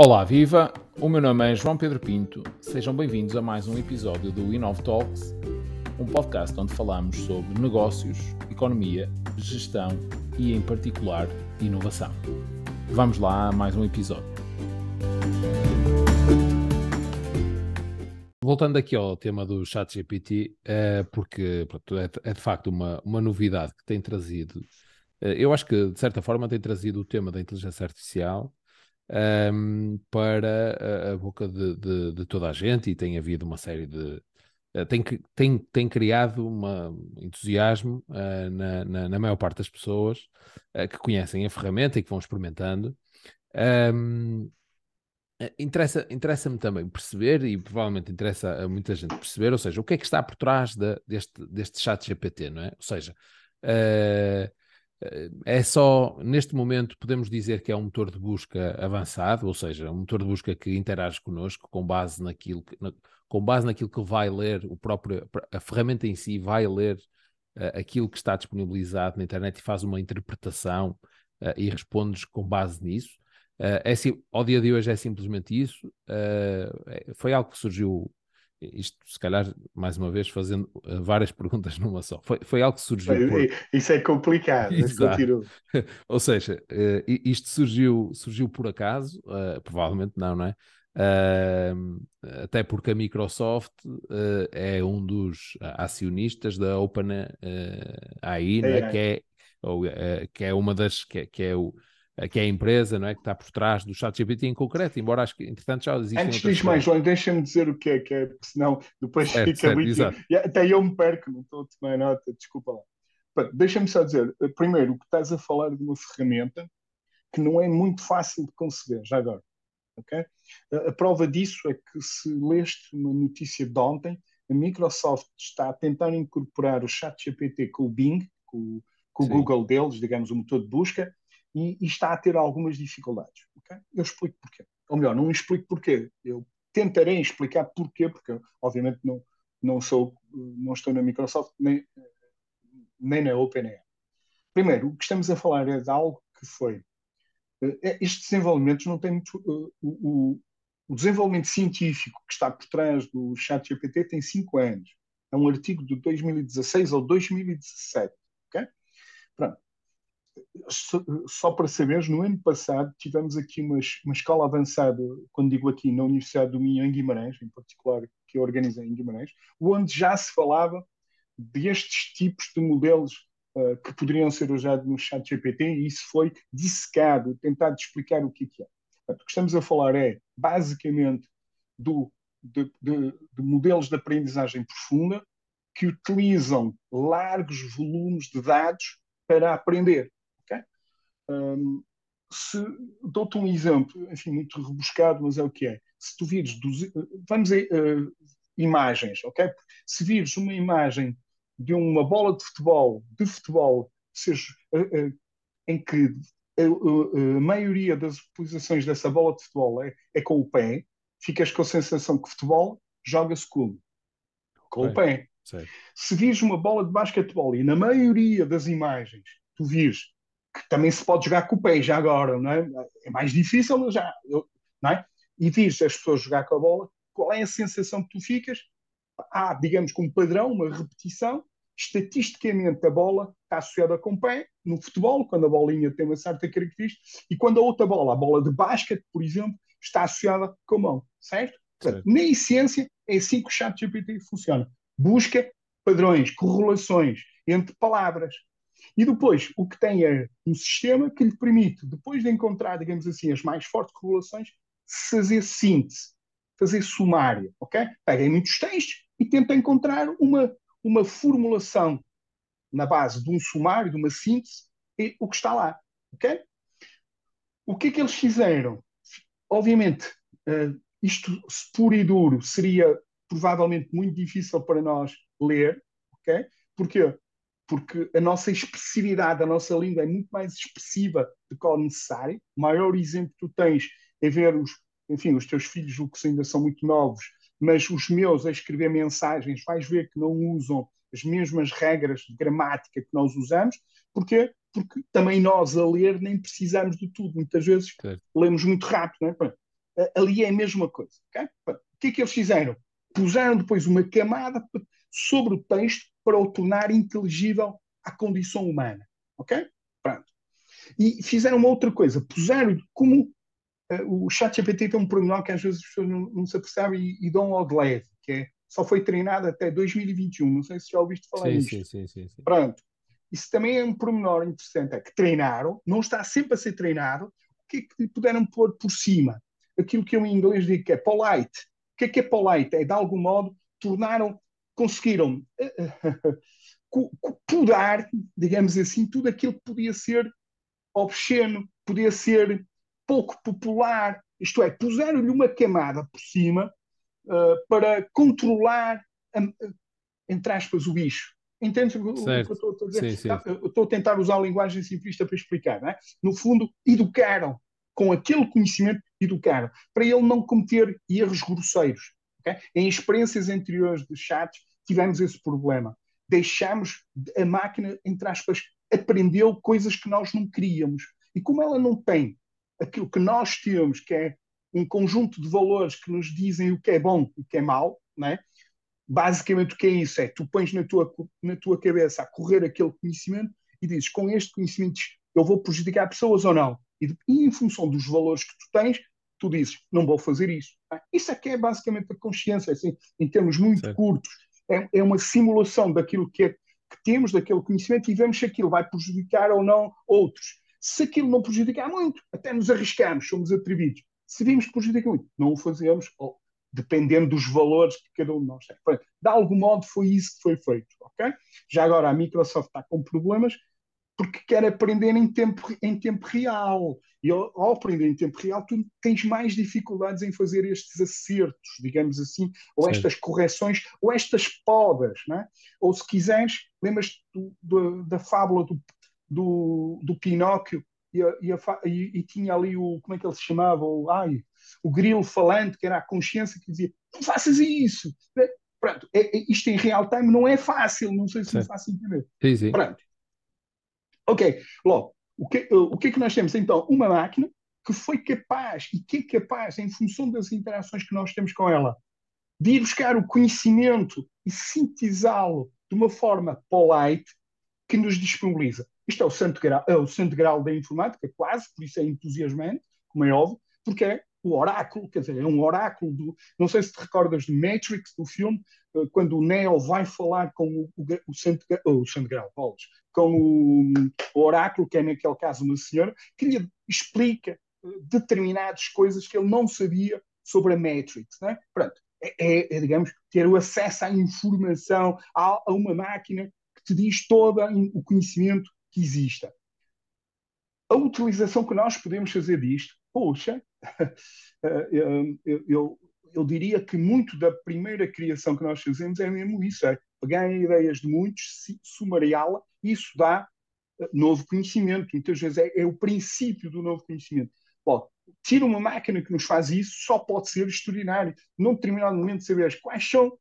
Olá, viva! O meu nome é João Pedro Pinto. Sejam bem-vindos a mais um episódio do Inov Talks, um podcast onde falamos sobre negócios, economia, gestão e, em particular, inovação. Vamos lá a mais um episódio. Voltando aqui ao tema do ChatGPT, é porque pronto, é, é, de facto uma, uma novidade que tem trazido. Eh, eu acho que, de certa forma, tem trazido o tema da inteligência artificial um, para a, a boca de, de, de, toda a gente e tem havido uma série de. Uh, tem, tem, tem criado um entusiasmo uh, na, na, na, maior parte das pessoas uh, que conhecem a ferramenta e que vão experimentando. Um, interessa, interessa-me também perceber, e provavelmente interessa a muita gente perceber, ou seja, o que é que está por trás de, deste, deste chat GPT, não é? Ou seja, uh, eh, é só, neste momento, podemos dizer que é um motor de busca avançado, ou seja, um motor de busca que interage connosco com base naquilo que, na, com base naquilo que vai ler, o próprio, a ferramenta em si vai ler uh, aquilo que está disponibilizado na internet e faz uma interpretação uh, e responde com base nisso. Uh, é, ao dia de hoje é simplesmente isso. É, foi algo que surgiu isto se calhar, mais uma vez, fazendo uh, várias perguntas numa só. Foi, foi algo que surgiu. Por... Isso é complicado, Ou seja, uh, isto surgiu, surgiu por acaso, uh, provavelmente não, não é? até porque a Microsoft é um dos acionistas da OpenAI, é, é. que, é, ou, que é uma das que é, que é o que é a empresa não é, que está por trás do chat GPT em concreto, embora acho que, entretanto, já existem Antes diz mais, João, deixa-me dizer o que é, que é, porque senão depois fica muito... Até eu me perco, não estou a tomar nota, desculpa lá. Deixa-me só dizer, eh, primeiro, que estás a falar de uma ferramenta que não é muito fácil de conceber, já agora. Okay? A, a prova disso é que se leste uma notícia de ontem, a Microsoft está a tentar incorporar o chat GPT com o Bing, com, com o Google deles, digamos, o motor de busca, e, e está a ter algumas dificuldades. Okay? Eu explico porquê. Ou melhor, não explico porquê. Eu tentarei explicar porquê, porque obviamente não, não, sou, não estou na Microsoft nem, nem na OpenAI. Primeiro, o que estamos a falar é de algo que foi. Eh, estes desenvolvimentos não têm muito. Uh, o, o, desenvolvimento científico que está por trás do ChatGPT tem 5 anos. É um artigo de 2016 ou 2017. Okay? Pronto só para saberes, no ano passado tivemos aqui uma, uma escola avançada, quando digo aqui, na Universidade do Minho, em Guimarães, em particular, que eu organizei em Guimarães, onde já se falava destes tipos de modelos uh, que poderiam ser usados no chat GPT e isso foi dissecado, tentado explicar o que é. Portanto, o que estamos a falar é, basicamente, do, de, de, de modelos de aprendizagem profunda que utilizam largos volumes de dados para aprender. Um, se dou-te um exemplo, enfim, muito rebuscado, mas é o que é. Se tu vires, vamos a uh, imagens, ok? Se vires uma imagem de uma bola de futebol, de futebol, seja, uh, uh, em que a, maioria das utilizações dessa bola de futebol é, é com o pé, ficas com a sensação que futebol joga-se como? Com o pé. Sei. Se vires uma bola de basquetebol e na maioria das imagens tu vires que também se pode jogar com o pé já agora, não é? É mais difícil, mas já, não é? E vires as pessoas jogar com a bola, qual é a sensação que tu ficas? Há, digamos, como padrão, uma repetição, estatisticamente a bola está associada com o pé, no futebol, quando a bolinha tem uma certa característica, e quando a outra bola, a bola de basquete, por exemplo, está associada com a mão, certo? Portanto, na essência, é assim que o chat GPT funciona. Busca padrões, correlações entre palavras. E depois, o que tem é um sistema que lhe permite, depois de encontrar, digamos assim, as mais fortes correlações, fazer síntese, fazer sumária, ok? Pega em muitos textos e tenta encontrar uma, uma formulação na base de um sumário, de uma síntese, e o que está lá, ok? O que é que eles fizeram? Obviamente, uh, isto puro e duro seria provavelmente muito difícil para nós ler, ok? Porquê? Porque a nossa expressividade, a nossa língua é muito mais expressiva do que o necessário. O maior exemplo que tu tens é ver os, enfim, os teus filhos, o que ainda são muito novos, mas os meus a escrever mensagens, vais ver que não usam as mesmas regras de gramática que nós usamos. Porquê? Porque também nós a ler nem precisamos de tudo. Muitas vezes lemos muito rápido. Não é? ali é a mesma coisa. Okay? O que é que eles fizeram? Puseram depois uma camada sobre o texto para o tornar inteligível à condição humana. Ok? Pronto. E fizeram uma outra coisa, puseram como uh, o chat GPT tem um pormenor que às vezes as pessoas não, não se apercebem e, e dão ao de leve, que é só foi treinado até 2021. Não sei se já ouviste falar. Sim, sim, sim, sim. Pronto. Isso também é um pormenor interessante, é que treinaram, não está sempre a ser treinado, o que é que puderam pôr por cima? Aquilo que eu em inglês digo que é polite. O que é que é polite? É, de algum modo, tornaram, conseguiram podar, digamos assim, tudo aquilo que podia ser obsceno, podia ser pouco popular, isto é, puseram-lhe uma camada por cima uh, para controlar, uh, entre aspas, o bicho. Entendes o que eu estou a dizer? Sim, sim. Eu estou a tentar usar a linguagem simplista para explicar. É? No fundo, educaram, com aquele conhecimento, educaram, para ele não cometer erros grosseiros. Okay? Em experiências anteriores de chats, tivemos esse problema. Deixamos a máquina, entre aspas, aprendeu coisas que nós não queríamos. E como ela não tem aquilo que nós temos, que é um conjunto de valores que nos dizem o que é bom e o que é mau, né? basicamente o que é isso? É tu pões na tua, na tua cabeça a correr aquele conhecimento e dizes com este conhecimento eu vou prejudicar pessoas ou não. E, e em função dos valores que tu tens, tu dizes não vou fazer isso. Isso é que é basicamente a consciência, assim, em termos muito certo. curtos. É, é, uma simulação daquilo que, é, que temos, daquele conhecimento e vemos se aquilo vai prejudicar ou não outros. Se aquilo não prejudicar muito, até nos arriscamos, somos atrevidos. Se vimos que prejudica muito, não o fazemos, ou, dependendo dos valores que cada um de nós tem. De algum modo foi isso que foi feito. ok? Já agora a Microsoft está com problemas porque quer aprender em tempo, em tempo real. E ao, ao, aprender em tempo real, tu tens mais dificuldades em fazer estes acertos, digamos assim, ou Sim. estas correções, ou estas podas. Né? Ou se quiseres, lembras da fábula do, do, do Pinóquio e, e, a, e, e, tinha ali o, como é que ele se chamava? O, ai, o grilo falante, que era a consciência que dizia: não faças isso. Pronto, é, é, isto em real time não é fácil, não sei se sim. me faço entender. Sim, sim. Pronto. Ok, logo, o que, o que é que nós temos então? Uma máquina que foi capaz e que é capaz, em função das interações que nós temos com ela, de ir buscar o conhecimento e sintetizá-lo de uma forma polite que nos disponibiliza. Isto é o santo grau, é o santo grau da informática, quase, por isso é entusiasmante, como é óbvio, porque é o oráculo, quer dizer, é um oráculo do. Não sei se te recordas do Matrix, do filme, eh, quando o Neo vai falar com o, o, santo, o santo grau, Paulo, com o, oráculo, que é naquele caso uma senhora, que lhe explica eh, determinadas coisas que ele não sabia sobre a Matrix. Né? Pronto, é, é, é, digamos, ter o acesso à informação, a, a uma máquina que te diz todo o conhecimento que exista. A utilização que nós podemos fazer disto, poxa, eu, eu, eu, diria que muito da primeira criação que nós fazemos é mesmo isso, é pegar ideias de muitos, sumariá-la, isso dá eh, novo conhecimento. Muitas vezes é, é o princípio do novo conhecimento. Bom, tira uma máquina que nos faz isso, só pode ser extraordinário. Num determinado momento saberes quais são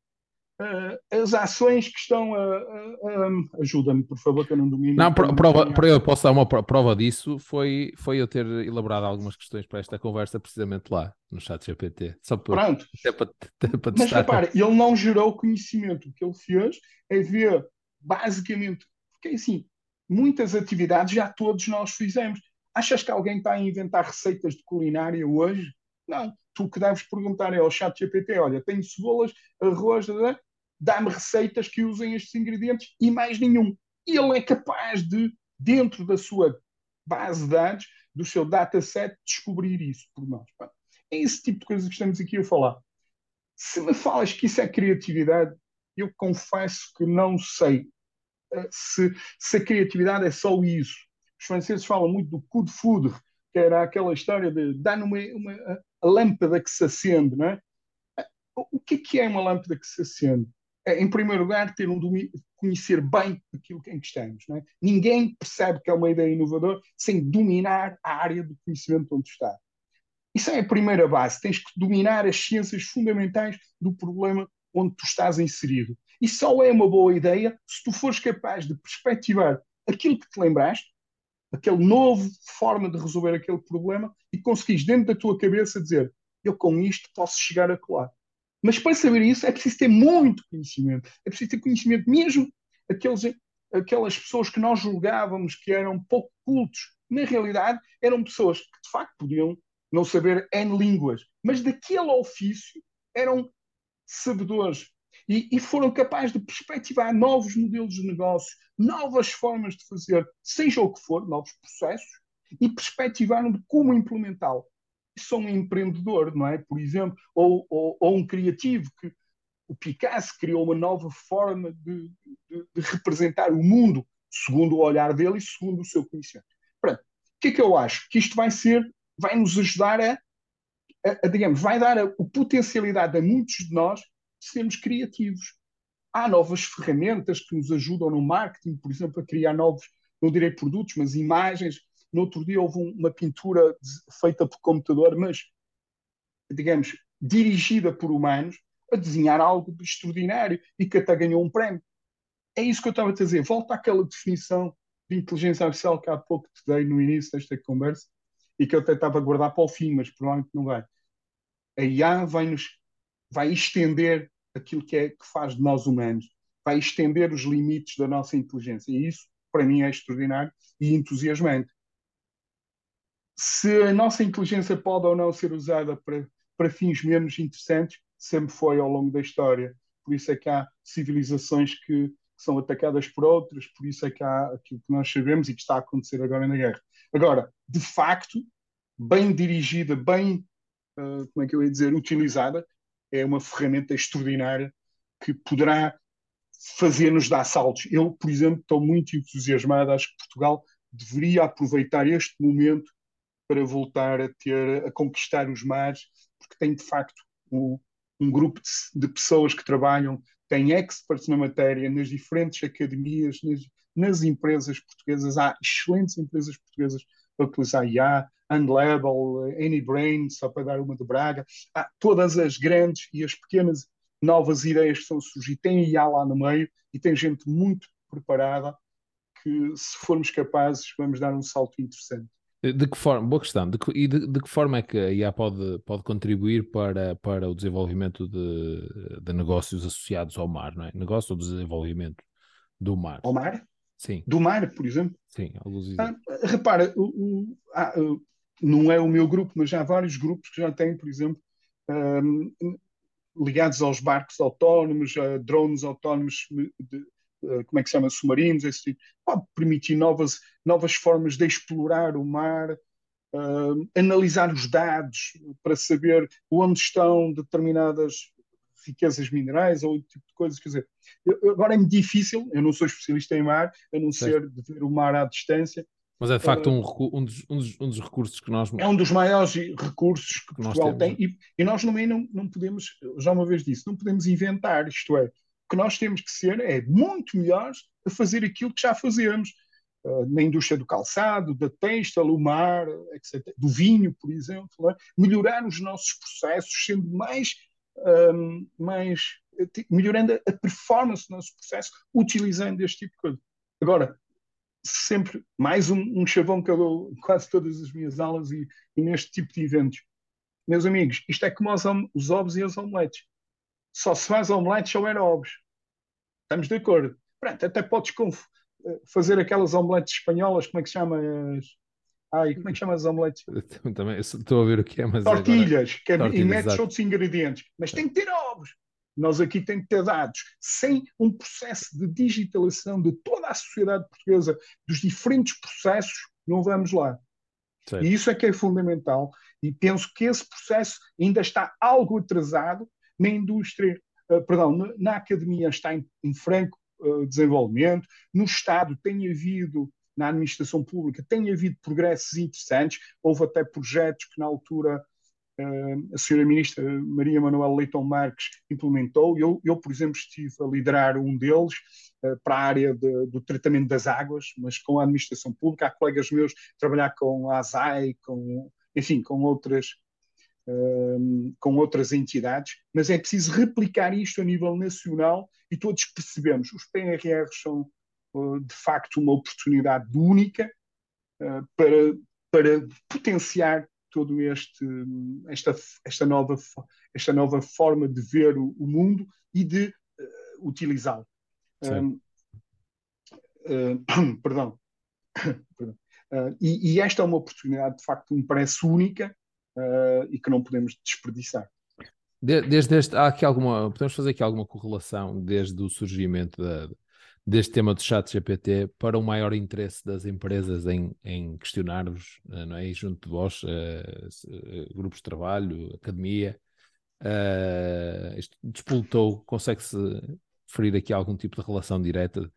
as ações que estão a. Ajuda-me, por favor, que eu não domino. Não, prova, para eu posso dar uma prova disso foi, foi eu ter elaborado algumas questões para esta conversa precisamente lá, no chat GPT. Só por, Pronto. Para, para Mas repara, ele não gerou conhecimento. O que ele fez é ver, basicamente, porque assim, muitas atividades já todos nós fizemos. Achas que alguém está a inventar receitas de culinária hoje? Não. Tu que deves perguntar é ao chat GPT, olha, tenho cebolas, arroz, dá-me receitas que usem estes ingredientes e mais nenhum. Ele é capaz de, dentro da sua base de dados, do seu dataset, descobrir isso por nós. É esse tipo de coisa que estamos aqui a falar. Se me falas que isso é criatividade, eu confesso que não sei eh, se, se a criatividade é só isso. Os franceses falam muito do coup de foudre, que era aquela história de dar uma, uma lâmpada que se acende, não é? O que é, que é uma lâmpada que se acende? É, em primeiro lugar, ter um domínio, conhecer bem aquilo em que estamos. É? Ninguém percebe que é uma ideia inovadora sem dominar a área do conhecimento onde está. Isso é a primeira base. Tens que dominar as ciências fundamentais do problema onde tu estás inserido. E só é uma boa ideia se tu fores capaz de perspectivar aquilo que te lembraste, aquele novo forma de resolver aquele problema e conseguires dentro da tua cabeça dizer eu com isto posso chegar a colar. Mas para saber isso é preciso ter muito conhecimento, é preciso ter conhecimento mesmo aqueles, aquelas pessoas que nós julgávamos que eram pouco cultos, na realidade eram pessoas que de facto podiam não saber N línguas, mas daquele ofício eram sabedores. E, e, foram capazes de perspectivar novos modelos de negócio, novas formas de fazer, seja o que for, novos processos, e perspectivaram de como implementá-lo. São um empreendedor, não é? Por exemplo, ou, ou, ou, um criativo que o Picasso criou uma nova forma de, de, de, representar o mundo segundo o olhar dele e segundo o seu conhecimento. Pronto, o que é que eu acho? Que isto vai ser, vai nos ajudar a, a, a digamos, vai dar a, a potencialidade a muitos de nós sermos criativos. Há novas ferramentas que nos ajudam no marketing, por exemplo, a criar novos, não direi produtos, mas imagens. No outro dia houve uma pintura feita por computador, mas, digamos, dirigida por humanos, a desenhar algo extraordinário e que até ganhou um prémio. É isso que eu estava a dizer. Volta àquela definição de inteligência artificial que há pouco te dei no início desta conversa e que eu até estava a guardar para o fim, mas provavelmente não vai. A IA vai nos vai estender aquilo que, é, que faz de nós humanos, vai estender os limites da nossa inteligência. E isso, para mim, é extraordinário e entusiasmante. Se a nossa inteligência pode ou não ser usada para, para fins menos interessantes, sempre foi ao longo da história. Por isso é que há civilizações que, são atacadas por outras, por isso é que há aquilo que nós sabemos e que está a acontecer agora na guerra. Agora, de facto, bem dirigida, bem, uh, como é que eu ia dizer, utilizada, é uma ferramenta extraordinária que poderá fazer-nos dar saltos. Eu, por exemplo, estou muito entusiasmado, acho que Portugal deveria aproveitar este momento para voltar a ter, a conquistar os mares, porque tem de facto um, um grupo de, de, pessoas que trabalham, tem experts na matéria, nas diferentes academias, nas, nas empresas portuguesas, há excelentes empresas portuguesas a utilizar IA, Unlabel, Anybrain, só para dar uma de Braga, há todas as grandes e as pequenas novas ideias que estão a surgir, tem IA lá no meio e tem gente muito preparada que, se formos capazes, vamos dar um salto interessante. De que forma, boa questão, de que, e de, de, que forma é que a IA pode, pode contribuir para, para o desenvolvimento de, de negócios associados ao mar, não é? Negócio ou desenvolvimento do mar? Ao mar? Sim. Do mar, por exemplo? Sim, alguns ah, Repara, o, o, ah, não é o meu grupo, mas já há vários grupos que já têm, por exemplo, um, ligados aos barcos autónomos, a drones autónomos, de, como é que se chama, submarinos, esse tipo. Pode permitir novas, novas formas de explorar o mar, uh, analisar os dados para saber onde estão determinadas riquezas minerais ou outro tipo de coisas. Quer dizer, eu, agora é muito difícil, eu não sou especialista em mar, a não ser de ver o mar à distância, mas é de facto um, um, dos, um, dos, um, dos, recursos que nós. É um dos maiores recursos que, que Portugal tem. E, e, nós também não, não podemos, já uma vez disse, não podemos inventar. Isto é, que nós temos que ser é muito melhores a fazer aquilo que já fazemos. Uh, na indústria do calçado, da têxtil, do mar, etc., do vinho, por exemplo, é? melhorar os nossos processos, sendo mais, um, mais melhorando a performance do nosso processo, utilizando este tipo de coisa. Agora, sempre mais um, um chavão que eu dou quase todas as minhas aulas e, e, neste tipo de eventos. Meus amigos, isto é como os, os ovos e as omeletes. Só se faz omeletes se houver ovos. Estamos de acordo. Pronto, até podes fazer aquelas omeletes espanholas, como é que se chama? Ai, como é que chama as omeletes? Também estou a ver o que é, mas. Tortilhas, agora... que é, e metes exato. outros ingredientes. Mas tem que ter ovos. Nós aqui temos que ter dados. Sem um processo de digitalização de toda a sociedade portuguesa, dos diferentes processos, não vamos lá. Sim. E isso é que é fundamental. E penso que esse processo ainda está algo atrasado na indústria, uh, perdão, na, na, academia está em, em franco uh, desenvolvimento, no Estado tem havido, na administração pública, tem havido progressos interessantes, houve até projetos que na altura a senhora ministra Maria Manuel Leitão Marques implementou. Eu, eu, por exemplo, estive a liderar um deles para a área de, do tratamento das águas, mas com a administração pública. Há colegas meus trabalhar com a ASAI, com, enfim, com outras, uh, com outras entidades, mas é preciso replicar isto a nível nacional e todos percebemos, os PRRs são uh, de facto uma oportunidade única para, para potenciar todo este esta esta nova esta nova forma de ver o, o mundo e de uh, utilizá-lo. Um, uh, perdão. perdão. Uh, e, e, esta é uma oportunidade de facto me parece única e que não podemos desperdiçar. Desde este, há aqui alguma, podemos fazer aqui alguma correlação desde o surgimento da, deste tema do chat GPT para o maior interesse das empresas em, em questionar-vos, eh, não é? E junto de vós, uh, grupos de trabalho, academia, uh, isto despoltou, consegue-se referir aqui algum tipo de relação direta?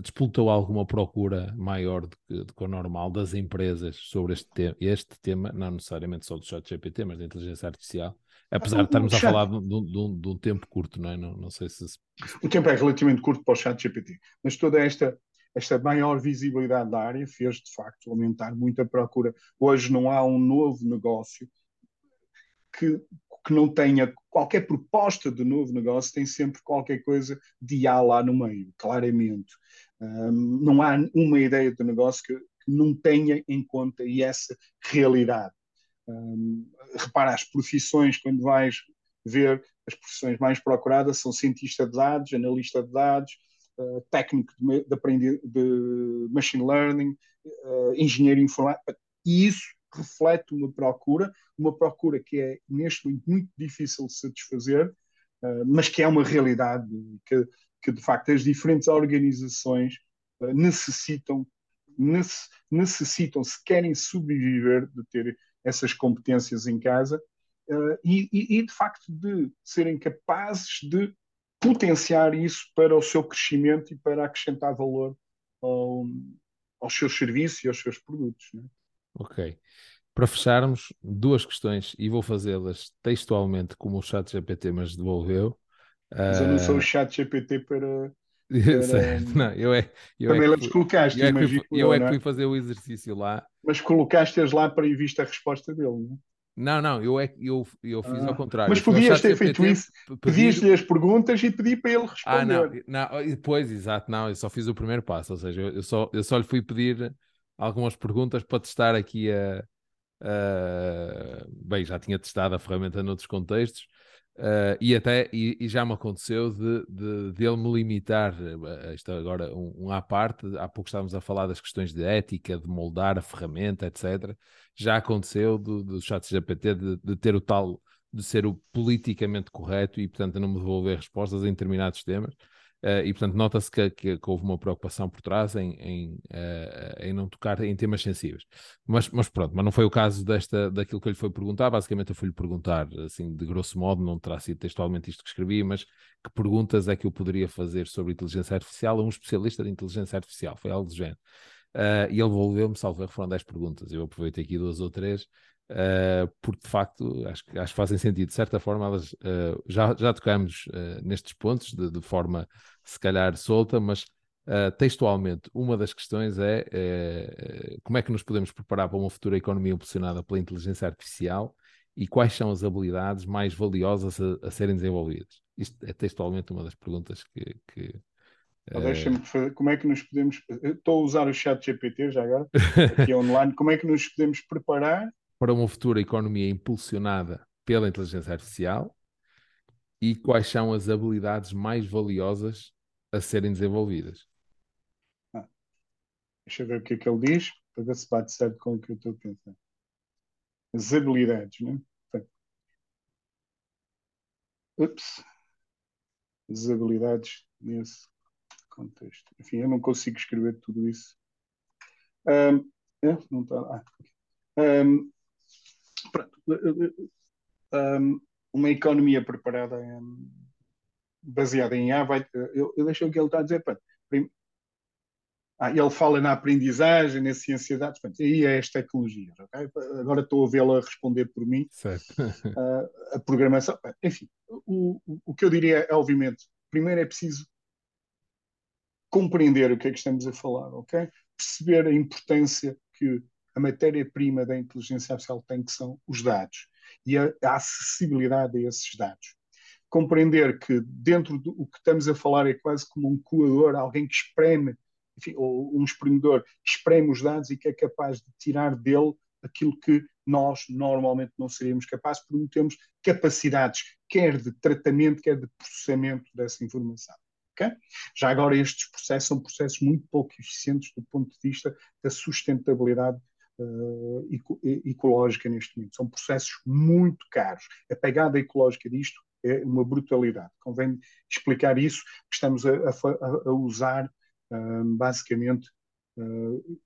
Despoltou alguma procura maior do que, do que o normal das empresas sobre este, te este tema, não necessariamente só do chat GPT, mas da inteligência artificial? Apesar de estarmos a falar de, de, um, de, um, tempo curto, não é? Não, não sei se. O tempo é relativamente curto para o chat GPT, mas toda esta, esta maior visibilidade da área fez de facto aumentar muito a procura. Hoje não há um novo negócio que, que não tenha qualquer proposta de novo negócio, tem sempre qualquer coisa de A lá no meio, claramente. Um, não há uma ideia de negócio que, que não tenha em conta essa realidade. Um, repara, as profissões, quando vais ver as profissões mais procuradas, são cientista de dados, analista de dados, uh, técnico de, de, de, machine learning, uh, engenheiro informático, e isso reflete uma procura, uma procura que é neste momento muito difícil de satisfazer, uh, mas que é uma realidade, que, que de facto as diferentes organizações necessitam, necessitam, se querem sobreviver, de ter essas competências em casa uh, e, e, de facto, de serem capazes de potenciar isso para o seu crescimento e para acrescentar valor ao, aos seus serviços e aos seus produtos. Né? Ok. Para fecharmos, duas questões e vou fazê-las textualmente como o chat GPT mas devolveu. Mas eu não sou o eh, chat GPT para, não, eu é, eu Também é colocaste, eu é que, fui, eu é que fui fazer o exercício lá. Mas colocaste-as lá para ir viste a resposta dele, não é? Não, não, eu, é, eu, eu fiz ah. ao contrário. Mas podias ter feito isso, pedias-lhe as perguntas e pedi para ele responder. Ah, não, não, depois, exato, não, eu só fiz o primeiro passo, ou seja, eu, só, eu só lhe fui pedir algumas perguntas para testar aqui a, a... Bem, já tinha testado a ferramenta noutros contextos, Uh, e até e, e, já me aconteceu de, de, de ele me limitar, isto agora um, um à parte, há pouco estávamos a falar das questões de ética, de moldar a ferramenta, etc. Já aconteceu do, do chat GPT de, de ter o tal, de ser o politicamente correto e portanto não me devolver respostas em determinados temas. Uh, e, portanto, nota-se que, que, que, houve uma preocupação por trás em, em, uh, em, não tocar em temas sensíveis. Mas, mas pronto, mas não foi o caso desta, daquilo que eu lhe foi perguntar. Basicamente, eu fui-lhe perguntar, assim, de grosso modo, não terá sido textualmente isto que escrevi, mas que perguntas é que eu poderia fazer sobre inteligência artificial a um especialista de inteligência artificial? Foi algo do género. Uh, e ele devolveu-me, salvo foram 10 perguntas. Eu aproveitei aqui duas ou três. Uh, porque de facto acho, acho que fazem sentido. De certa forma, elas, uh, já, já tocamos uh, nestes pontos de, de, forma se calhar solta, mas textualmente, uma das questões é, é, como é que nos podemos preparar para uma futura economia impulsionada pela inteligência artificial e quais são as habilidades mais valiosas a, a serem desenvolvidas? Isto é textualmente uma das perguntas que. que fazer. Como é que nos podemos. estou a usar o chat GPT já agora, aqui online. Como é que nos podemos preparar para uma futura economia impulsionada pela inteligência artificial e quais são as habilidades mais valiosas a serem desenvolvidas. Ah, deixa eu ver o que é que ele diz, para ver se bate certo com o que eu estou a pensar. As habilidades, né? Ups. As habilidades nesse contexto. Enfim, eu não consigo escrever tudo isso. Um, é? Não está. Ah, um, pronto, um, uma economia preparada baseada em A, vai, eu, eu deixo o que ele está a dizer. Pronto, ah, ele fala na aprendizagem, na ciência de dados, pronto, aí é as tecnologias. Okay? Agora estou a vê-la responder por mim. Uh, a programação, enfim, o, o que eu diria é, obviamente, primeiro é preciso compreender o que é que estamos a falar, ok? Perceber a importância que a matéria-prima da inteligência artificial tem, que são os dados e a, a, acessibilidade a esses dados. Compreender que dentro do que estamos a falar é quase como um coador, alguém que espreme, enfim, ou um espremedor, que espreme os dados e que é capaz de tirar dele aquilo que nós normalmente não seríamos capazes porque não temos capacidades, quer de tratamento, quer de processamento dessa informação. Okay? Já agora, estes processos são processos muito pouco eficientes do ponto de vista da sustentabilidade ecológica neste momento. São processos muito caros. A pegada ecológica disto é uma brutalidade. Convém explicar isso, estamos a, a, a usar uh, basicamente uh,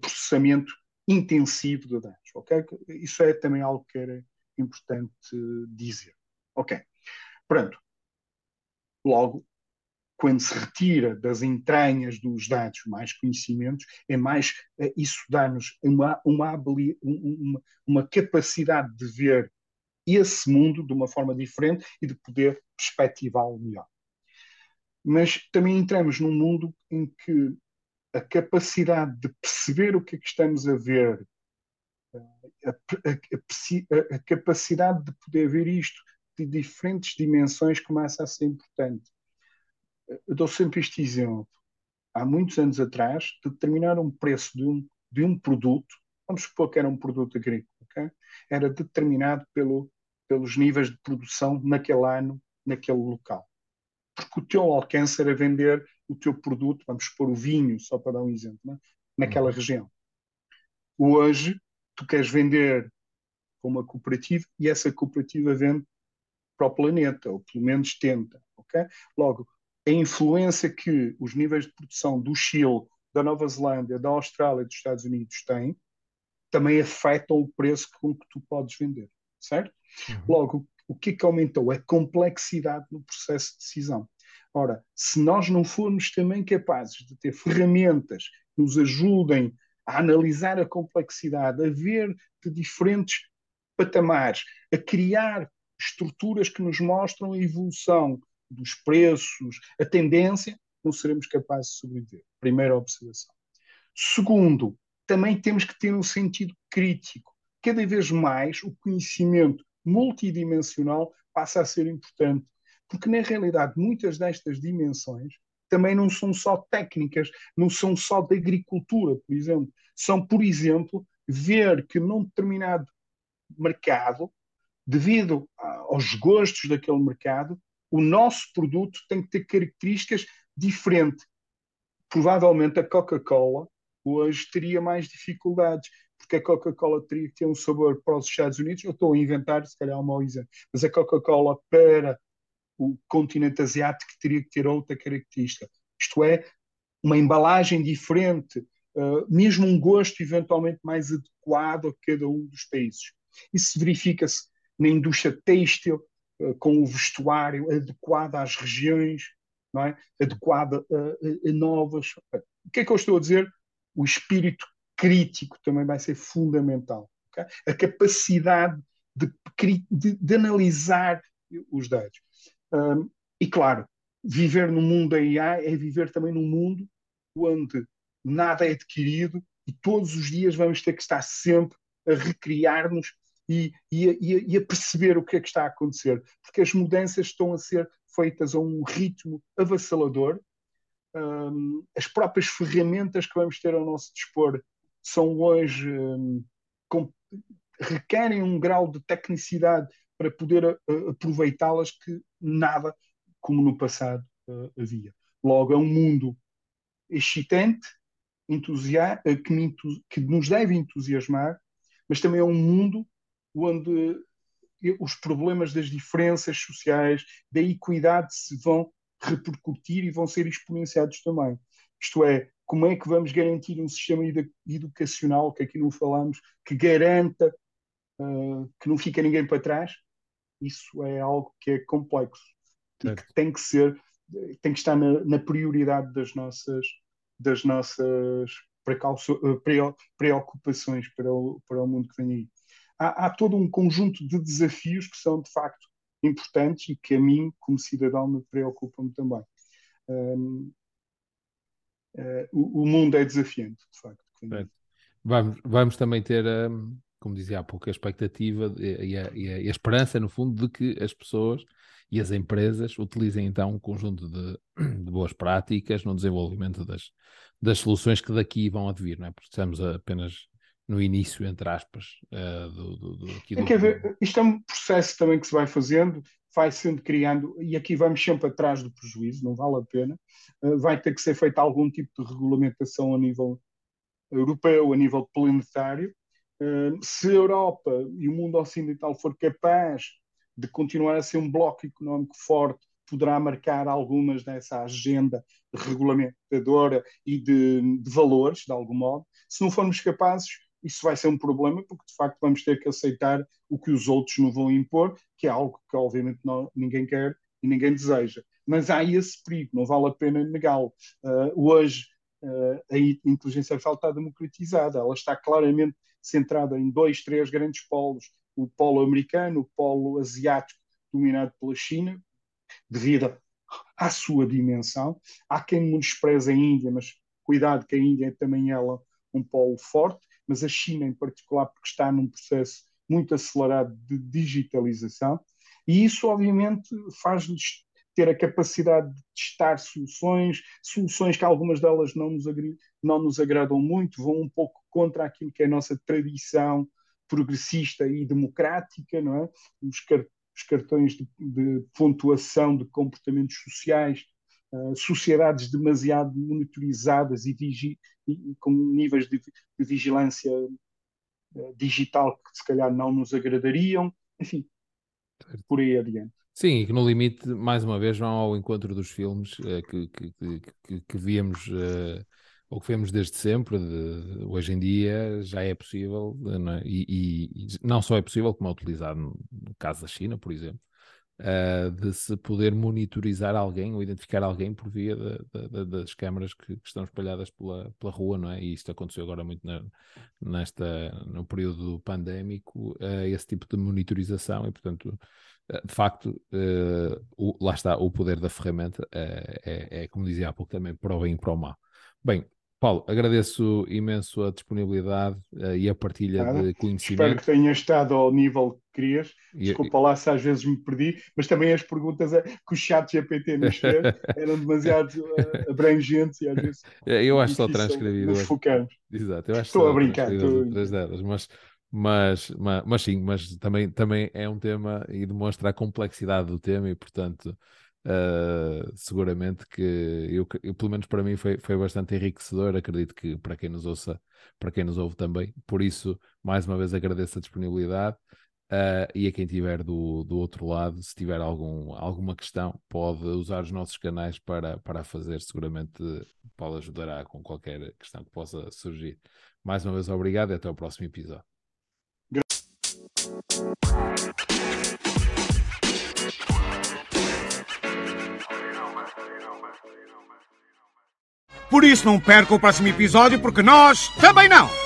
processamento intensivo de dados. Okay? Isso é também algo que era importante dizer. Ok. Pronto. Logo, quando se retira das entranhas dos dados mais conhecimentos, é mais eh, isso dá-nos uma, uma, uma, uma capacidade de ver esse mundo de uma forma diferente e de poder perspectivá-lo melhor. Mas também entramos num mundo em que a capacidade de perceber o que é que estamos a ver, a, a, a, a capacidade de poder ver isto de diferentes dimensões começa a ser importante. Eu dou sempre este exemplo. Há muitos anos atrás, determinar um preço de um, de um produto, vamos supor que era um produto agrícola, okay? era determinado pelo, pelos níveis de produção naquele ano, naquele local. Porque o teu alcance era vender o teu produto, vamos supor o vinho, só para dar um exemplo, né? naquela uhum. região. Hoje, tu queres vender para uma cooperativa e essa cooperativa vende para o planeta, ou pelo menos tenta. Okay? Logo, a influência que os níveis de produção do Chile, da Nova Zelândia, da Austrália e dos Estados Unidos têm, também afetam o preço com que tu podes vender, certo? Uhum. Logo, o que é que aumentou? A complexidade no processo de decisão. Ora, se nós não formos também capazes de ter ferramentas que nos ajudem a analisar a complexidade, a ver de diferentes patamares, a criar estruturas que nos mostram a evolução dos preços, a tendência, não seremos capazes de sobreviver. Primeira observação. Segundo, também temos que ter um sentido crítico. Cada vez mais o conhecimento multidimensional passa a ser importante, porque na realidade muitas destas dimensões também não são só técnicas, não são só de agricultura, por exemplo. São, por exemplo, ver que num determinado mercado, devido aos gostos daquele mercado, o nosso produto tem que ter características diferentes. Provavelmente a Coca-Cola hoje teria mais dificuldades, porque a Coca-Cola teria que ter um sabor para os Estados Unidos. Eu estou a inventar, se calhar, é um mau exemplo, mas a Coca-Cola para o continente asiático teria que ter outra característica. Isto é, uma embalagem diferente, uh, mesmo um gosto eventualmente mais adequado a cada um dos países. Isso verifica-se na indústria têxtil, com o vestuário adequado às regiões, não é? adequado a, a, a novas. O que é que eu estou a dizer? O espírito crítico também vai ser fundamental. Okay? A capacidade de, de, de, analisar os dados. Um, e claro, viver no mundo da AI é viver também num mundo onde nada é adquirido e todos os dias vamos ter que estar sempre a recriar-nos e, e, e, a perceber o que é que está a acontecer, porque as mudanças estão a ser feitas a um ritmo avassalador. Um, as próprias ferramentas que vamos ter ao nosso dispor são hoje um, com, requerem um grau de tecnicidade para poder uh, aproveitá-las que nada como no passado uh, havia. Logo, é um mundo excitante, que, que nos deve entusiasmar, mas também é um mundo onde os problemas das diferenças sociais, da equidade se vão repercutir e vão ser exponenciados também. Isto é, como é que vamos garantir um sistema educacional, que aqui não falamos, que garanta uh, que não fica ninguém para trás? Isso é algo que é complexo certo. e que tem que ser, tem que estar na, na prioridade das nossas, das nossas preocupações para o, para o mundo que vem aí. Há, há todo um conjunto de desafios que são de facto importantes e que a mim, como cidadão, me preocupam também. Um, uh, o, o, mundo é desafiante, de facto. Vamos, vamos também ter, um, como dizia há pouco, a expectativa e a, e, a, e a, esperança, no fundo, de que as pessoas e as empresas utilizem então um conjunto de, de boas práticas no desenvolvimento das, das soluções que daqui vão advir, não é? Porque estamos apenas no início, entre aspas, uh, do, do, do, aqui do... É, ver, isto é um processo também que se vai fazendo, vai sendo criando, e aqui vamos sempre atrás do prejuízo, não vale a pena. Uh, vai ter que ser feita algum tipo de regulamentação a nível europeu, a nível planetário. Uh, se a Europa e o mundo ocidental for capaz de continuar a ser um bloco económico forte, poderá marcar algumas dessa agenda regulamentadora e de, de valores, de algum modo. Se não formos capazes, isso vai ser um problema, porque de facto vamos ter que aceitar o que os outros nos vão impor, que é algo que obviamente não, ninguém quer e ninguém deseja. Mas há esse perigo, não vale a pena negá-lo. Uh, hoje, uh, a inteligência artificial está democratizada, ela está claramente centrada em dois, três grandes polos: o polo americano, o polo asiático, dominado pela China, devido à sua dimensão. Há quem menospreze a Índia, mas cuidado que a Índia é também ela um polo forte mas a China em particular, porque está num processo muito acelerado de digitalização, e isso obviamente faz-nos ter a capacidade de testar soluções, soluções que algumas delas não nos, não nos agradam muito, vão um pouco contra aquilo que é a nossa tradição progressista e democrática, não é? Os, car os cartões de, de, pontuação de comportamentos sociais, uh, sociedades demasiado monitorizadas e, vigi e com níveis de, de vigilância uh, digital que se calhar não nos agradariam, enfim, por aí adiante. Sim, e que no limite, mais uma vez, vão ao encontro dos filmes uh, que, que, que, que, víamos ou que vemos desde sempre. De, hoje em dia já é possível, não é? E, e, não só é possível, como é utilizado no caso da China, por exemplo, uh, de se poder monitorizar alguém ou identificar alguém por via de, de, das câmaras que, que, estão espalhadas pela, pela rua, não é? E isto aconteceu agora muito na, nesta, no período pandémico, uh, esse tipo de monitorização e, portanto, uh, de facto, o, lá está, o poder da ferramenta é, é, como dizia há pouco também, para o bem e para o mal. Bem, Paulo, agradeço imenso a disponibilidade uh, e a partilha de conhecimento. Espero que tenha estado ao nível que querias. Desculpa e, lá se às vezes me perdi, mas também as perguntas que o chat GPT nos fez eram demasiado uh, abrangentes e às vezes. Eu acho só transcrevido. Nos focamos. Exato, eu acho Estou a brincar. Estou... Delas, mas, mas, mas, mas sim, mas também, também é um tema e demonstra a complexidade do tema e, portanto. Uh, seguramente que eu, eu, pelo menos para mim foi, foi bastante enriquecedor, acredito que para quem nos ouça, para quem nos ouve também, por isso mais uma vez agradeço a disponibilidade uh, e a quem tiver do, do outro lado, se tiver algum, alguma questão, pode usar os nossos canais para, para fazer, seguramente Paulo ajudará com qualquer questão que possa surgir. Mais uma vez obrigado e até o próximo episódio. Por isso não perca o próximo episódio, porque nós também não!